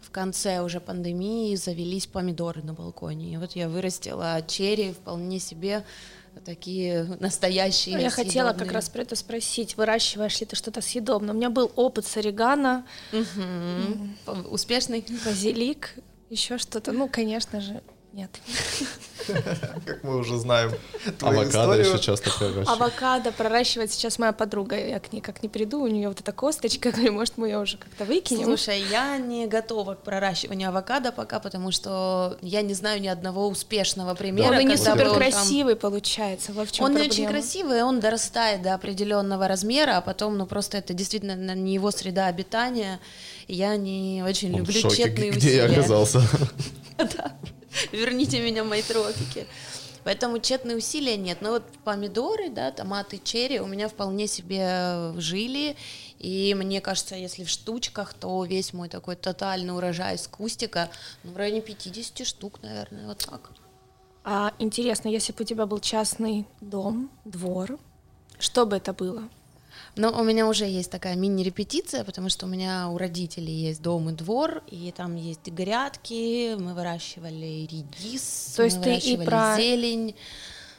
в конце уже пандемии завелись помидоры на балконе. И вот я вырастила черри вполне себе такие настоящие. Ну, я хотела как съедобные. раз про это спросить, выращиваешь ли ты что-то съедобное. У меня был опыт с орегано, Мгм. Успешный? базилик, еще что-то. Ну, конечно же, нет. Как мы уже знаем Авокадо еще часто проращивают. Авокадо проращивает сейчас моя подруга. Я к ней как не приду, у нее вот эта косточка, говорю, может, мы ее уже как-то выкинем. Слушай, я не готова к проращиванию авокадо пока, потому что я не знаю ни одного успешного примера. он и не супер красивый получается. Вот в чем Он не очень красивый, он дорастает до определенного размера, а потом, ну просто это действительно не его среда обитания. Я не очень люблю тщетные где я усилия. оказался. Да. Верните меня в мои тропики. Поэтому тщетные усилия нет. Но вот помидоры, да, томаты, черри у меня вполне себе жили. И мне кажется, если в штучках, то весь мой такой тотальный урожай с кустика, ну, в районе 50 штук, наверное, вот так. А интересно, если бы у тебя был частный дом, двор, что бы это было? Но у меня уже есть такая мини-репетиция, потому что у меня у родителей есть дом и двор, и там есть грядки, мы выращивали редис, То есть мы ты и выращивали про- зелень.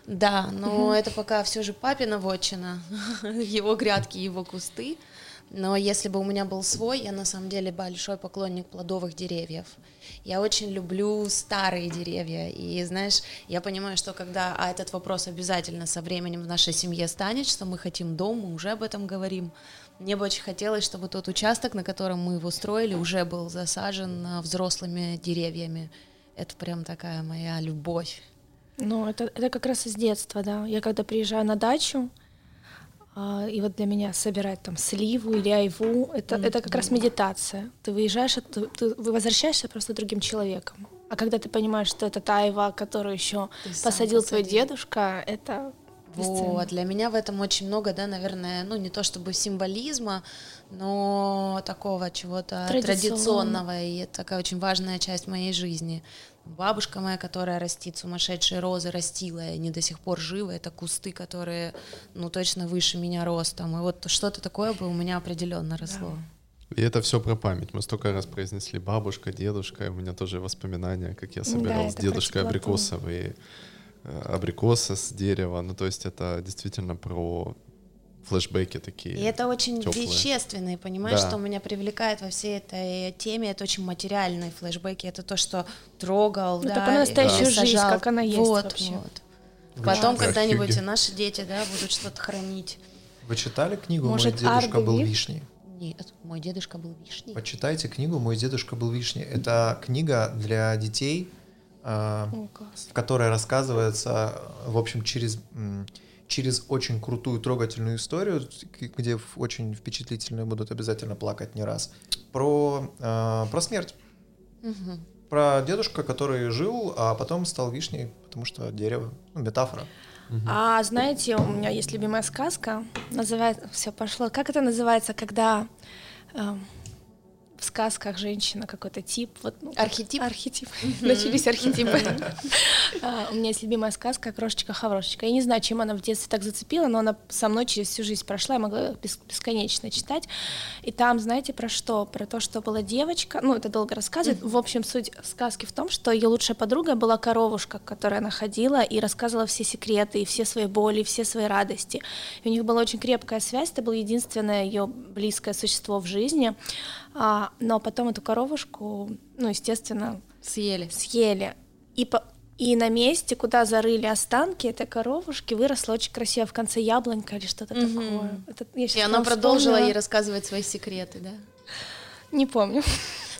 Да, но это пока все же папина вотчина, его грядки, его кусты. Но если бы у меня был свой, я на самом деле большой поклонник плодовых деревьев. Я очень люблю старые деревья. И знаешь, я понимаю, что когда а этот вопрос обязательно со временем в нашей семье станет, что мы хотим дом, мы уже об этом говорим. Мне бы очень хотелось, чтобы тот участок, на котором мы его строили, уже был засажен а, взрослыми деревьями. Это прям такая моя любовь. Ну, это, это как раз из детства, да. Я когда приезжаю на дачу, и вот для меня собирать там сливу или айву, это, это как раз медитация. Ты выезжаешь, ты, ты возвращаешься просто другим человеком. А когда ты понимаешь, что это та айва, которую еще Ты посадил твой дедушка, это. Вот, для меня в этом очень много, да, наверное, ну не то чтобы символизма, но такого чего-то традиционного, и это такая очень важная часть моей жизни. Бабушка моя, которая растит сумасшедшие розы, растила, и они до сих пор живы, это кусты, которые, ну, точно выше меня ростом, и вот что-то такое бы у меня определенно росло. И это все про память. Мы столько раз произнесли бабушка, дедушка, и у меня тоже воспоминания, как я собирал Да, с дедушкой абрикосовые э, абрикосы с дерева. Ну, то есть это действительно про флешбеки такие. И это очень тёплые. вещественные, понимаешь, Да. что меня привлекает во всей этой теме, это очень материальные флешбеки, это то, что трогал, Ну, да, такую настоящую или жизнь, сажал. как она есть вот, вообще. Вот. Потом Да. когда-нибудь и наши дети, да, будут что-то хранить. Вы читали книгу Может, «Мой дедушка был Ардовик? вишней»? Нет, мой дедушка был вишней. Почитайте книгу «Мой дедушка был вишней». Это книга для детей, а, О, в которой рассказывается, в общем, через, через очень крутую, трогательную историю, где очень впечатлительные будут обязательно плакать не раз, про, а, про смерть. Мгм. Про дедушка, который жил, а потом стал вишней, потому что дерево, ну, метафора. А знаете, у меня есть любимая сказка, называется, все пошло, как это называется, когда эм, в сказках женщина какой-то тип, вот ну, Архетип? архетип, начались архетипы. А, У меня есть любимая сказка «Крошечка-хаврошечка». Я не знаю, чем она в детстве так зацепила, но она со мной через всю жизнь прошла, я могла бес- бесконечно читать. И там, знаете, про что? Про то, что была девочка, ну, это долго рассказывать. В общем, суть сказки в том, что ее лучшая подруга была коровушка, к которой она ходила и рассказывала все секреты, и все свои боли, и все свои радости. И у них была очень крепкая связь, это было единственное ее близкое существо в жизни. А, но потом эту коровушку, ну, естественно, Съели. съели. И, по- и на месте, куда зарыли останки этой коровушки, выросла очень красиво в конце яблонька или что-то Мгм. такое. Это И она прям продолжила вспомнила. ей рассказывать свои секреты, да? Не помню.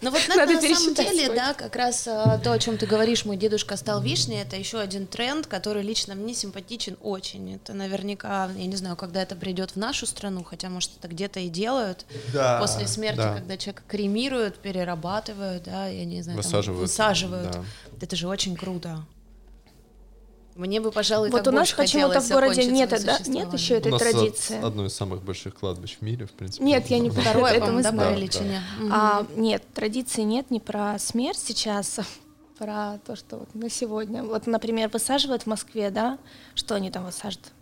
Ну вот Надо на, на самом деле, свой. да, как раз а, то, о чем ты говоришь, мой дедушка стал вишней, это еще один тренд, который лично мне симпатичен очень. Это наверняка, я не знаю, когда это придет в нашу страну, хотя, может, это где-то и делают. Да. После смерти, да. когда человека кремируют, перерабатывают, да, я не знаю, там, Высаживают. высаживают. да. Это же очень круто. Мне бы, пожалуй, Вот так у нас почему-то в городе нет, да, нет еще У этой нас традиции. од- одно из самых больших кладбищ в мире, в принципе. Нет, я не. Второе, это мы да. Мгм. А, нет, традиции нет не про смерть сейчас, а про то, что вот на сегодня. Вот, например, высаживают в Москве, да, что они там высаживают?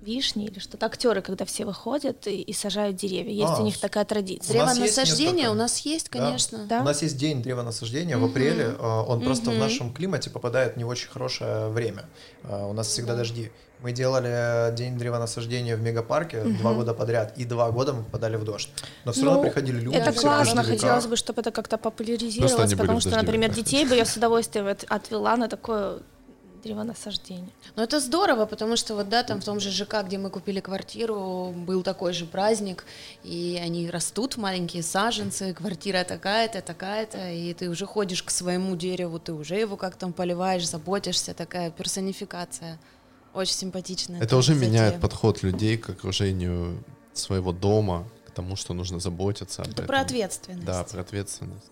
Вишни или что-то. Актеры, когда все выходят и, и сажают деревья. Есть А, у них такая традиция. Древонасаждение у нас есть, Да. конечно. Да? У нас есть день древонасаждения в апреле. э, Он просто в нашем климате попадает в не очень хорошее время. Э, У нас всегда дожди. Мы делали день древонасаждения в мегапарке два года подряд, и два года мы попадали в дождь. Но все равно Ну, приходили люди. Это все классно, хотелось бы, чтобы это как-то популяризировалось, потому что, например, детей бы я с удовольствием от- отвела на такое древонасаждение. Ну это здорово, потому что вот да, там в том же ЖК, где мы купили квартиру, был такой же праздник, и они растут, маленькие саженцы, квартира такая-то, такая-то, и ты уже ходишь к своему дереву, ты уже его как там поливаешь, заботишься, такая персонификация. Очень симпатичная. Это уже затея. меняет подход людей к окружению своего дома, к тому, что нужно заботиться. об Это этом. про ответственность. Да, про ответственность.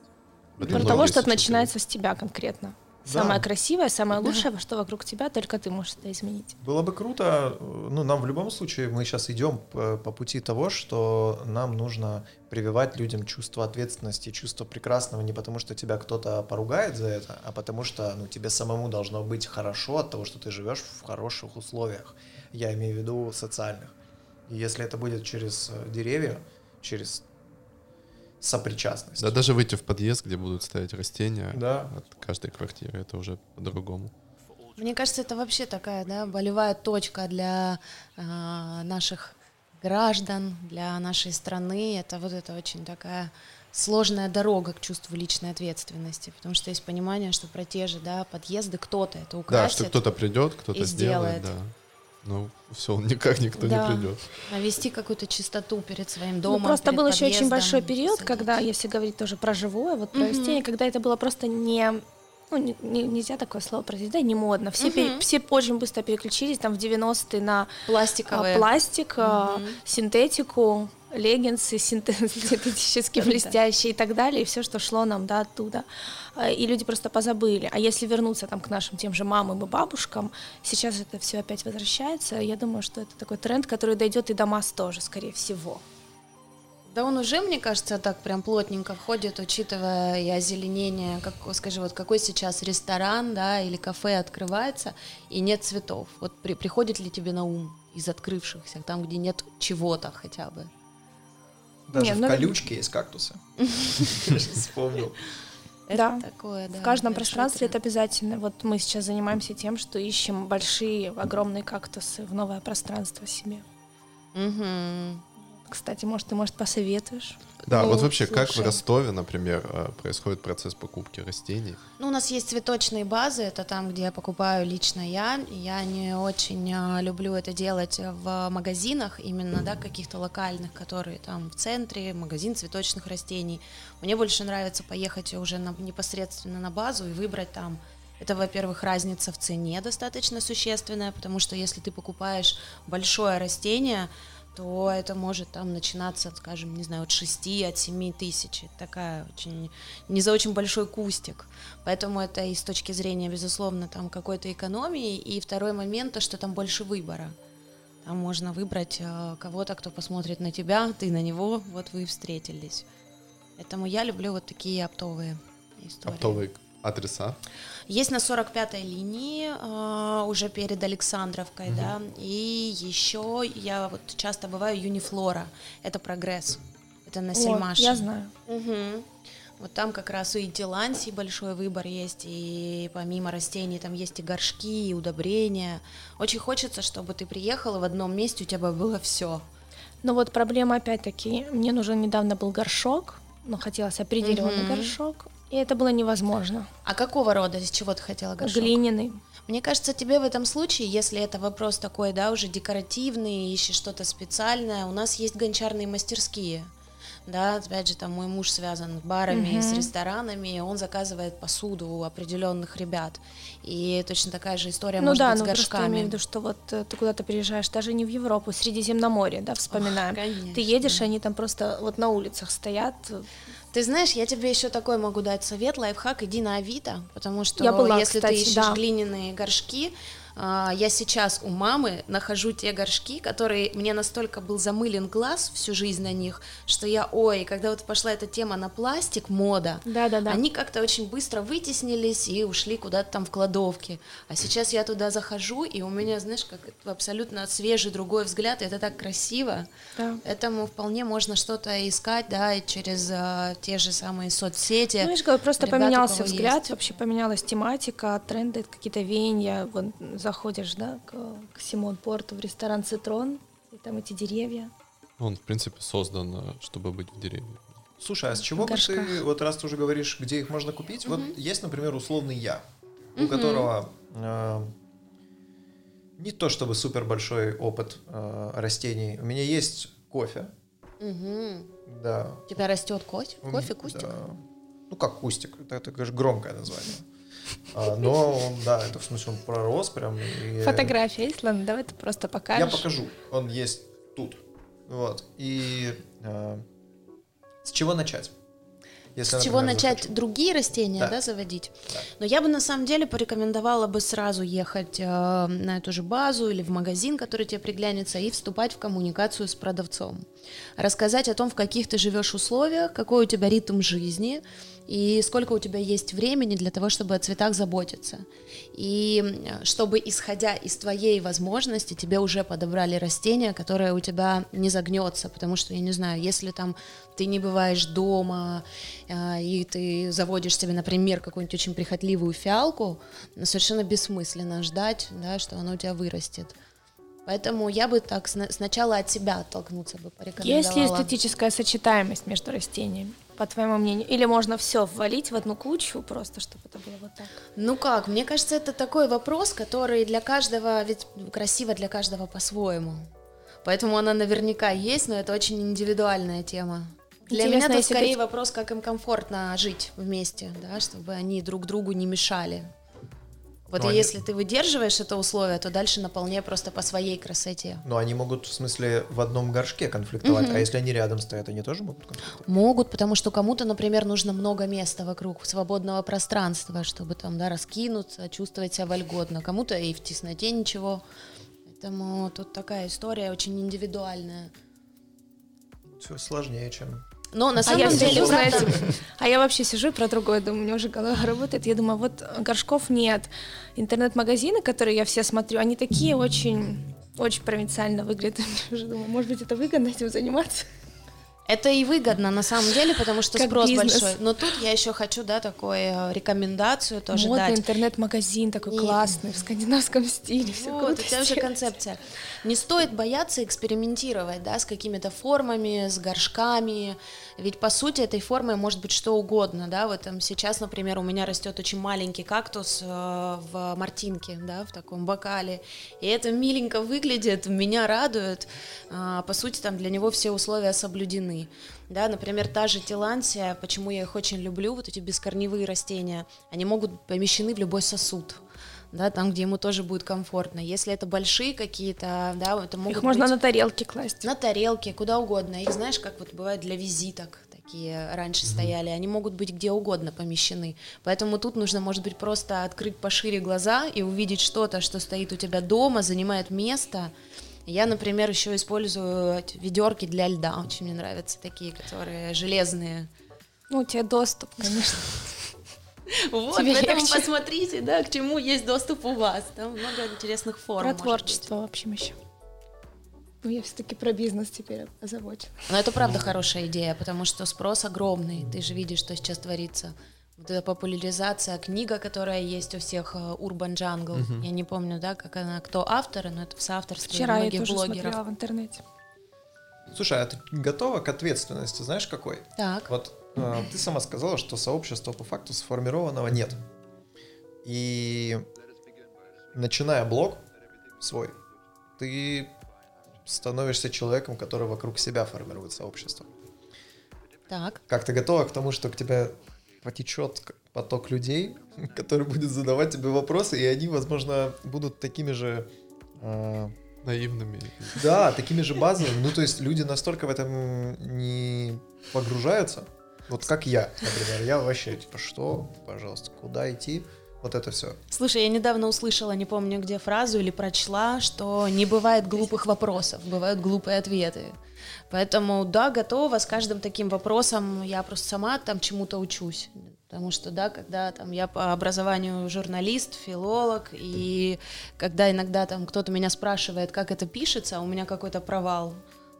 В этом Про того, что это начинается с тебя конкретно. Да. Самое красивое, самое лучшее, что вокруг тебя, только ты можешь это изменить. Было бы круто, ну, нам в любом случае, мы сейчас идем по, по пути того, что нам нужно прививать людям чувство ответственности, чувство прекрасного не потому, что тебя кто-то поругает за это, а потому что, ну, тебе самому должно быть хорошо от того, что ты живешь в хороших условиях. Я имею в виду социальных. И если это будет через деревья, через сопричастность. Да, даже выйти в подъезд, где будут стоять растения Да. от каждой квартиры, это уже по-другому. Мне кажется, это вообще такая, да, болевая точка для а, наших граждан, для нашей страны. Это вот это очень такая сложная дорога к чувству личной ответственности, потому что есть понимание, что про те же, да, подъезды кто-то это Да, украсит, что кто-то придет, кто-то сделает, сделает. да. Ну, все, никак никто Да. не придет. навести какую-то чистоту перед своим Ну, домом. просто перед был еще очень большой период, когда, если говорить тоже про живое, вот про растения, когда это было просто не ну, не- не- нельзя такое слово произнести, да, не модно. Все, пере- все очень быстро переключились там в 90-е на а, пластиковые. пластик, а, Мгм. синтетику, леггинсы синте- синтетически блестящие и так далее, и все, что шло нам да, оттуда. А, И люди просто позабыли. А если вернуться там к нашим тем же мамам и бабушкам, сейчас это все опять возвращается. Я думаю, что это такой тренд, который дойдет и до масс тоже, скорее всего. Да он уже, мне кажется, так прям плотненько входит, учитывая и озеленение. Как, скажи, вот какой сейчас ресторан, да, или кафе открывается, и нет цветов. Вот при- приходит ли тебе на ум из открывшихся, там, где нет чего-то хотя бы? Даже Не, в ну, колючке есть кактусы. Вспомнил. Это Да. такое, да. В каждом пространстве это обязательно. Вот мы сейчас занимаемся тем, что ищем большие, огромные кактусы в новое пространство себе. Мгм. Кстати, может, ты, может, посоветуешь? Да, Ну, вот вообще, как в слушай. Ростове, например, э, происходит процесс покупки растений? Ну, у нас есть цветочные базы, это там, где я покупаю лично я. Я не очень а, люблю это делать в магазинах, именно, да, каких-то локальных, которые там в центре, магазин цветочных растений. Мне больше нравится поехать уже на- непосредственно на базу и выбрать там. Это, во-первых, разница в цене достаточно существенная, потому что если ты покупаешь большое растение, то это может там начинаться, скажем, не знаю, от 6, от 7 тысяч. Это такая очень, не за очень большой кустик. Поэтому это и с точки зрения, безусловно, там какой-то экономии. И второй момент, то, что там больше выбора. Там можно выбрать э, кого-то, кто посмотрит на тебя, ты на него, вот вы и встретились. Поэтому я люблю вот такие оптовые истории. Оптовые адреса? Есть на 45-й линии, а, уже перед Александровкой, да, и еще я вот часто бываю Юнифлора, это прогресс, это на Сельмаше. я знаю. Мгм. Вот там как раз и Диланси большой выбор есть, и помимо растений там есть и горшки, и удобрения. Очень хочется, чтобы ты приехала в одном месте, у тебя было все. Но вот проблема опять-таки, мне нужен недавно был горшок, но хотелось определенный Мгм. горшок, и это было невозможно. А какого рода, из чего ты хотела горшок? Глиняный. Мне кажется, тебе в этом случае, если это вопрос такой, да, уже декоративный, ищешь что-то специальное, у нас есть гончарные мастерские. Да, опять же, там мой муж связан с барами, с Мгм. ресторанами, он заказывает посуду у определенных ребят. И точно такая же история ну может да, быть ну с я горшками. имею в виду, что вот э, ты куда-то приезжаешь, даже не в Европу, Средиземноморье, да, вспоминаем. конечно. Ты едешь, и они там просто вот на улицах стоят. Ты знаешь, я тебе еще такой могу дать совет, лайфхак, иди на Авито, потому что Я была, если кстати, ты ищешь да. глиняные горшки, я сейчас у мамы нахожу те горшки, которые мне настолько был замылен глаз всю жизнь на них, что я, ой, когда вот пошла эта тема на пластик, мода, Да-да-да. они как-то очень быстро вытеснились и ушли куда-то там в кладовки. А сейчас я туда захожу, и у меня, знаешь, как абсолютно свежий другой взгляд, и это так красиво. Да. Поэтому вполне можно что-то искать, да, и через а, те же самые соцсети. Ну, я же говорю, просто Ребята, поменялся взгляд, есть. вообще поменялась тематика, тренды, какие-то веяния. Вот заходишь, да, к, к Симон Порту в ресторан Цитрон, и там эти деревья. Он, в принципе, создан, э, чтобы быть в деревне. Слушай, а с чего бы ты, вот раз ты уже говоришь, где их можно купить, вот есть, например, условный я, у которого э, не то чтобы супер большой опыт э, растений. У меня есть кофе, Мгм. да. У тебя растет кофе, кофе, кустик? да. Ну, как кустик, это, это конечно, громкое название. А, но, он, да, это в смысле он пророс прям. и- Фотография есть, ладно, давай ты просто Я покажешь. покажу. Он есть тут. Вот. И э, с чего начать? Если, С чего например, начать захочу. другие растения, да, Да. заводить? Да. Но я бы на самом деле порекомендовала бы сразу ехать э, на эту же базу или в магазин, который тебе приглянется, и вступать в коммуникацию с продавцом. Рассказать о том, в каких ты живешь условиях, какой у тебя ритм жизни и сколько у тебя есть времени для того, чтобы о цветах заботиться. И э, чтобы, исходя из твоей возможности, тебе уже подобрали растение, которое у тебя не загнется, потому что, я не знаю, если там ты не бываешь дома, э, и ты заводишь себе, например, какую-нибудь очень прихотливую фиалку, совершенно бессмысленно ждать, да, что оно у тебя вырастет. Поэтому я бы так сна- сначала от себя оттолкнуться бы порекомендовала. Есть ли эстетическая сочетаемость между растениями, по твоему мнению? Или можно все ввалить в одну кучу, просто чтобы это было вот так? Ну как, мне кажется, это такой вопрос, который для каждого, ведь красиво для каждого по-своему. Поэтому она наверняка есть, но это очень индивидуальная тема. Для Интересно, меня это скорее ты- вопрос, как им комфортно жить вместе, да, чтобы они друг другу не мешали. Вот и они- если ты выдерживаешь это условие, то дальше наполняй просто по своей красоте. Но они могут, в смысле, в одном горшке конфликтовать, а если они рядом стоят, они тоже могут конфликтовать? Могут, потому что кому-то, например, нужно много места вокруг, свободного пространства, чтобы там, да, раскинуться, чувствовать себя вольготно. Кому-то и в тесноте ничего. Поэтому тут такая история очень индивидуальная. Все сложнее, чем... Но на А самом я деле, сижу, знаете, а я вообще сижу и про другое думаю, у меня уже голова работает. Я думаю, вот горшков нет. Интернет-магазины, которые я все смотрю, они такие очень, очень провинциально выглядят. Я уже думаю, может быть, это выгодно этим заниматься? Это и выгодно на самом деле, потому что Как спрос бизнес. большой. Но тут я еще хочу, да, такую э, рекомендацию тоже Модный дать. интернет-магазин такой Не- классный, в скандинавском стиле. Все Вот, круто у тебя уже концепция. Не стоит бояться экспериментировать, да, с какими-то формами, с горшками. Ведь по сути этой формой может быть что угодно, да. Вот там сейчас, например, у меня растет очень маленький кактус э, в мартинке, да, в таком бокале, и это миленько выглядит, меня радует. А, по сути, там для него все условия соблюдены. Да, например, та же тилансия, почему я их очень люблю, вот эти бескорневые растения, они могут помещены в любой сосуд да, там, где ему тоже будет комфортно. Если это большие какие-то, да, это могут Их можно быть на тарелке класть. на тарелке, куда угодно. Их, знаешь, как вот бывает для визиток такие раньше стояли, они могут быть где угодно помещены. Поэтому тут нужно, может быть, просто открыть пошире глаза и увидеть что-то, что стоит у тебя дома, занимает место. Я, например, еще использую ведерки для льда. Очень мне нравятся такие, которые железные. Ну, у тебя доступ, конечно. Вот, Тебе поэтому легче. посмотрите, да, к чему есть доступ у вас. Там много интересных форм. Про творчество, в общем, еще. Ну, я все-таки про бизнес теперь озабочена. быть. Но это правда хорошая идея, потому что спрос огромный. Ты же видишь, что сейчас творится. Вот эта популяризация, книга, которая есть у всех, э, Urban Jungle. Я не помню, да, как она, кто автор, но это в соавторстве Вчера я многих тоже блогеров. смотрела в интернете. Слушай, а ты готова к ответственности? Знаешь, какой? Так. Вот ты сама сказала, что сообщества по факту сформированного нет. И начиная блог свой, ты становишься человеком, который вокруг себя формирует сообщество. Так. Как ты готова к тому, что к тебе потечет поток людей, который будет задавать тебе вопросы, и они, возможно, будут такими же э, Наивными. да, такими же базовыми. Ну, то есть люди настолько в этом не погружаются. Вот как я, например. Я вообще, типа, что, пожалуйста, куда идти? Вот это все. Слушай, я недавно услышала, не помню где фразу или прочла, что не бывает глупых вопросов, бывают глупые ответы. Поэтому, да, готова с каждым таким вопросом. Я просто сама там чему-то учусь. Потому что, да, когда там я по образованию журналист, филолог, и когда иногда там кто-то меня спрашивает, как это пишется, у меня какой-то провал,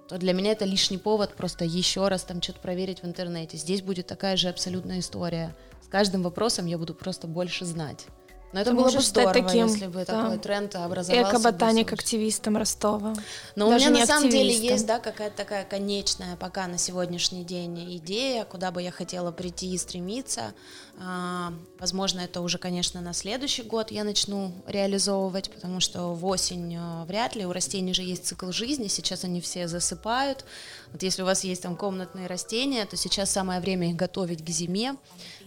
то для меня это лишний повод просто еще раз там что-то проверить в интернете. Здесь будет такая же абсолютная история. С каждым вопросом я буду просто больше знать. Но это Ты было бы стать здорово, таким, если бы да. такой тренд образовался. бы Эко-ботаник сообщество. активистом Ростова. Но у Даже меня не на самом деле есть, да, какая-то такая конечная пока на сегодняшний день идея, куда бы я хотела прийти и стремиться. А, возможно, это уже, конечно, на следующий год я начну реализовывать, потому что в осень а, вряд ли, у растений же есть цикл жизни, сейчас они все засыпают. Вот если у вас есть там комнатные растения, то сейчас самое время их готовить к зиме,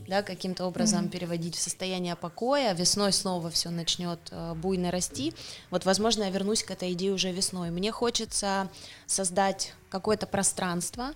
да, каким-то образом переводить в состояние покоя, весной снова все начнет э, буйно расти. Вот, возможно, я вернусь к этой идее уже весной. Мне хочется создать какое-то пространство, э,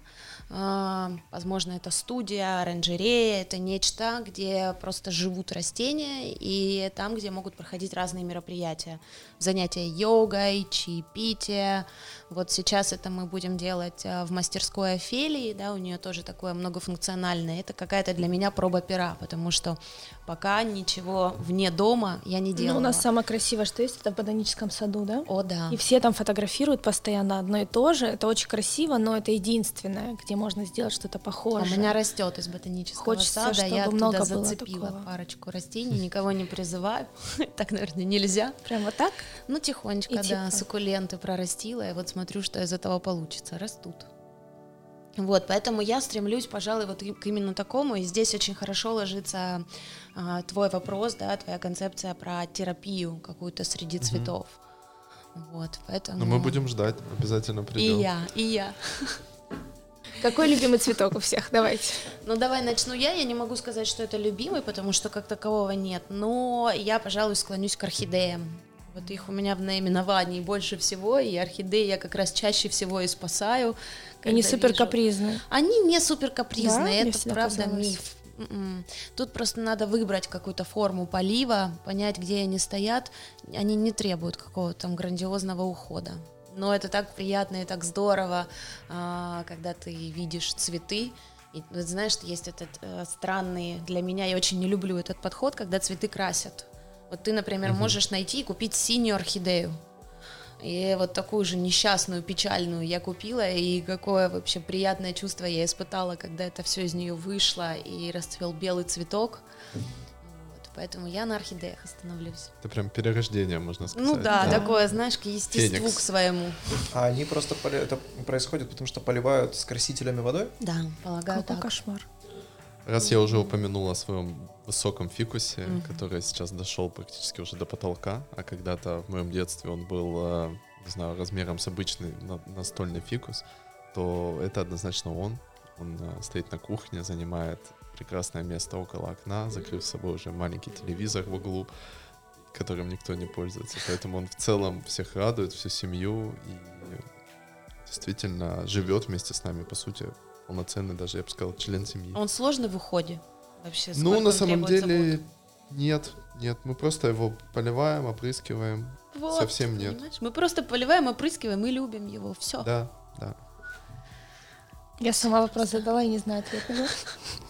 возможно, это студия, оранжерея, это нечто, где просто живут растения, и там, где могут проходить разные мероприятия, занятия йогой, чаепитие. Вот сейчас это мы будем делать э, в мастерской Офелии, да, у нее тоже такое многофункциональное. Это какая-то для меня проба пера, потому что пока ничего вне дома я не делала. Ну, у нас самое красивое, что есть, это в ботаническом саду, да? О, да. И все там фотографируют постоянно одно и то же. Это очень красиво, но это единственное, где можно сделать что-то У похожее. меня растет из ботанического Хочется, сада, чтобы я много зацепила такого. парочку растений, никого не призываю, так, наверное, нельзя. Прям вот так? Ну, тихонечко, И да, типа. суккуленты прорастила, и вот смотрю, что из этого получится, растут. Вот, поэтому я стремлюсь, пожалуй, вот и- к именно такому, и здесь очень хорошо ложится а, твой вопрос, да, твоя концепция про терапию какую-то среди цветов. Вот, поэтому... Но мы будем ждать, обязательно И придем. я, и я. Какой любимый цветок у всех? Давайте. Ну, давай начну я. Я не могу сказать, что это любимый, потому что как такового нет. Но я, пожалуй, склонюсь к орхидеям. Вот их у меня в наименовании больше всего, и орхидеи я как раз чаще всего и спасаю. Они супер капризные. Они не супер Да? капризные, Мне это правда казалось. миф. М-м. Тут просто надо выбрать какую-то форму полива, понять, где они стоят. Они не требуют какого-то там грандиозного ухода. Но это так приятно и так здорово, а, когда ты видишь цветы. И вот знаешь, есть этот э, странный для меня, я очень не люблю этот подход, когда цветы красят. Вот ты, например, можешь найти и купить синюю орхидею. И вот такую же несчастную, печальную я купила, и какое вообще приятное чувство я испытала, когда это все из нее вышло, и расцвел белый цветок. Поэтому я на орхидеях остановлюсь. Это прям перерождение, можно сказать. Ну да, такое, знаешь, к естеству Феникс. к своему. А они просто поли- это происходит, потому что поливают с красителями водой? Да, полагаю, Какой так. кошмар. Раз я уже упомянул о своем высоком фикусе, который сейчас дошел практически уже до потолка, а когда-то в моем детстве он был, э, не знаю, размером с обычный на- настольный фикус, то это однозначно он. Он э, стоит на кухне, занимает прекрасное место около окна, закрыв с собой уже маленький телевизор в углу, которым никто не пользуется. Поэтому он в целом всех радует, всю семью и действительно живет вместе с нами, по сути, полноценный даже, я бы сказал, член семьи. Он сложный в уходе вообще? Ну, на самом деле, заботы? нет, нет, мы просто его поливаем, опрыскиваем. Вот, совсем нет. понимаешь? Мы просто поливаем, опрыскиваем и любим его. Все. Да, да. Я сама вопрос задала и не знаю ответа.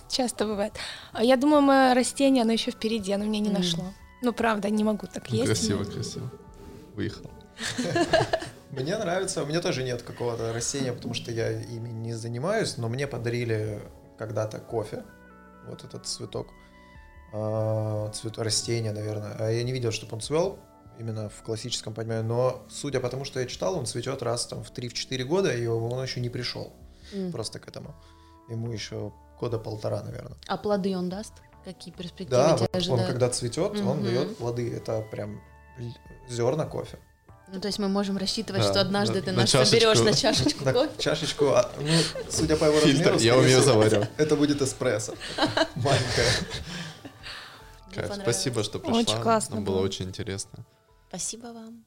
Часто бывает. А я думаю, мое растение, оно еще впереди, оно меня не нашло. Ну, правда, не могу так есть. красиво, красиво. Выехал. Мне нравится, у меня тоже нет какого-то растения, потому что я ими не занимаюсь, но мне подарили когда-то кофе, вот этот цветок, а, цвет растения, наверное. А я не видел, чтобы он цвел именно в классическом понимании, но судя по тому, что я читал, он цветет раз там в 3-4 года, и он еще не пришел М. просто к этому. Ему еще года полтора, наверное. А плоды он даст? Какие перспективы Да, тебя вот он когда цветет, он Мгм. дает плоды. Это прям зерна кофе. Ну, то есть мы можем рассчитывать, Да, что однажды на- ты на нас соберешь на чашечку На кофе. чашечку, а, ну, судя по его Фильтр, размеру, я умею заваривать. Это будет эспрессо. Маленькая. Кайф. Спасибо, что пришла. Очень классно Нам было было. очень интересно. Спасибо вам.